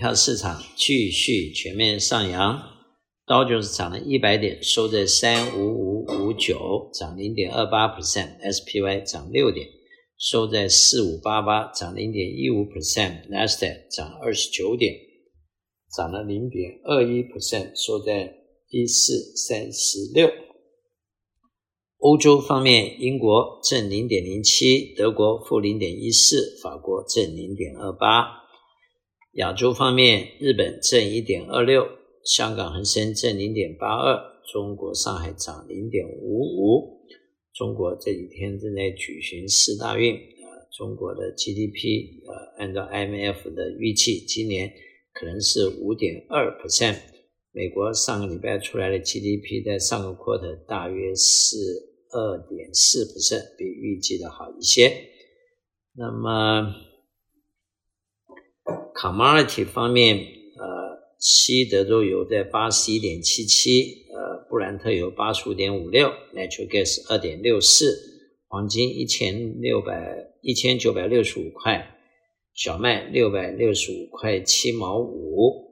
票市场继续全面上扬，道琼斯涨了一百点，收在三五五五九，涨零点二八 percent；SPY 涨六点，收在四五八八，涨零点一五 percent；Nasdaq 涨二十九点，涨了零点二一 percent，收在一四三十六。欧洲方面，英国正零点零七，德国负零点一四，法国正零点二八。亚洲方面，日本正一点二六，香港恒生正零点八二，中国上海涨零点五五。中国这几天正在举行四大运，呃，中国的 GDP，呃，按照 IMF 的预计，今年可能是五点二 percent。美国上个礼拜出来的 GDP 在上个 quarter 大约是。二点四 percent 比预计的好一些。那么，commodity 方面，呃，西德州油在八十一点七七，呃，布兰特油八十五点五六，natural gas 二点六四，黄金一千六百一千九百六十五块，小麦六百六十五块七毛五。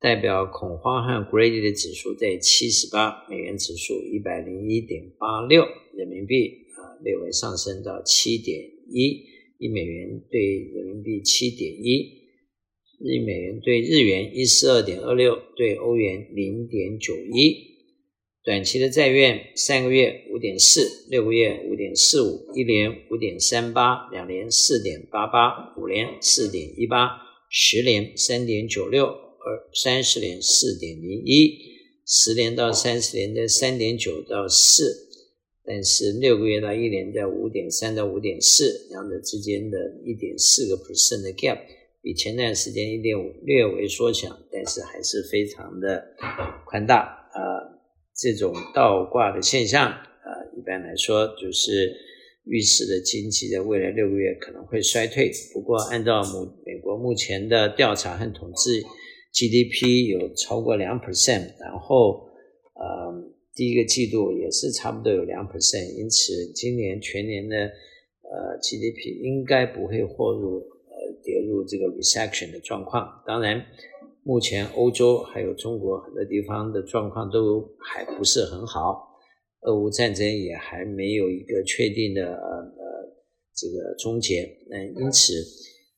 代表恐慌和 greedy 的指数在七十八，美元指数一百零一点八六，人民币啊略微上升到七点一，一美元兑人民币七点一，一美元兑日元一四二点二六，兑欧元零点九一。短期的债券三个月五点四，六个月五点四五，一年五点三八，两年四点八八，五年四点一八，十年三点九六。二三十年四点零一，十年到三十年的三点九到四，但是六个月到一年在五点三到五点四，两者之间的一点四个 percent 的 gap，比前段时间一点五略微缩小，但是还是非常的宽大啊、呃。这种倒挂的现象啊、呃，一般来说就是预示的经济在未来六个月可能会衰退。不过按照目美国目前的调查和统计。GDP 有超过两 percent，然后，呃，第一个季度也是差不多有两 percent，因此今年全年的呃 GDP 应该不会获入跌入这个 recession 的状况。当然，目前欧洲还有中国很多地方的状况都还不是很好，俄乌战争也还没有一个确定的呃呃这个终结。那因此，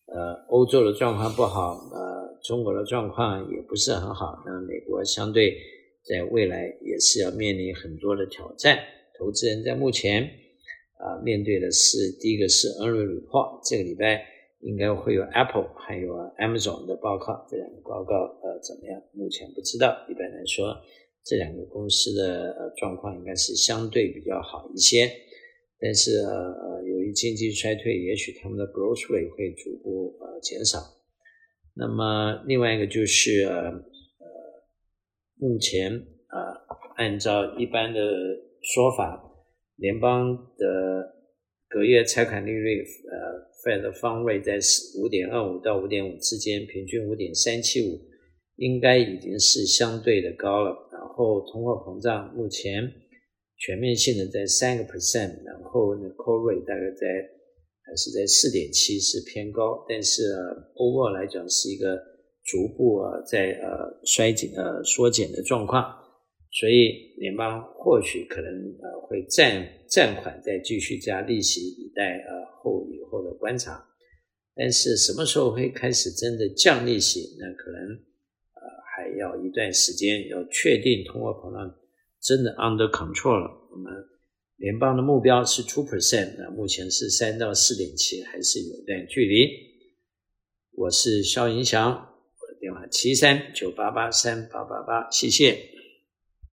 呃，欧洲的状况不好，呃。中国的状况也不是很好，那美国相对在未来也是要面临很多的挑战。投资人在目前啊面对的是第一个是 e n r y report，这个礼拜应该会有 Apple 还有 Amazon 的报告，这两个报告呃怎么样？目前不知道。一般来说，这两个公司的呃状况应该是相对比较好一些，但是呃由于经济衰退，也许他们的 growth rate 会逐步呃减少。那么另外一个就是呃，目前啊、呃，按照一般的说法，联邦的隔夜拆款利率呃，Fed 的 Fund Rate 在五点二五到五点五之间，平均五点三七五，应该已经是相对的高了。然后通货膨胀目前全面性的在三个 percent，然后呢，Core Rate 大概在。还是在四点七是偏高，但是 overall 来讲是一个逐步啊在呃衰减呃缩减的状况，所以联邦或许可能呃会暂暂缓再继续加利息，以待呃后以后的观察。但是什么时候会开始真的降利息？那可能呃还要一段时间，要确定通货膨胀真的 under control 了，我们。联邦的目标是 two percent，那目前是三到四点七，还是有段距离。我是肖银祥，我的电话七三九八八三八八八，谢谢。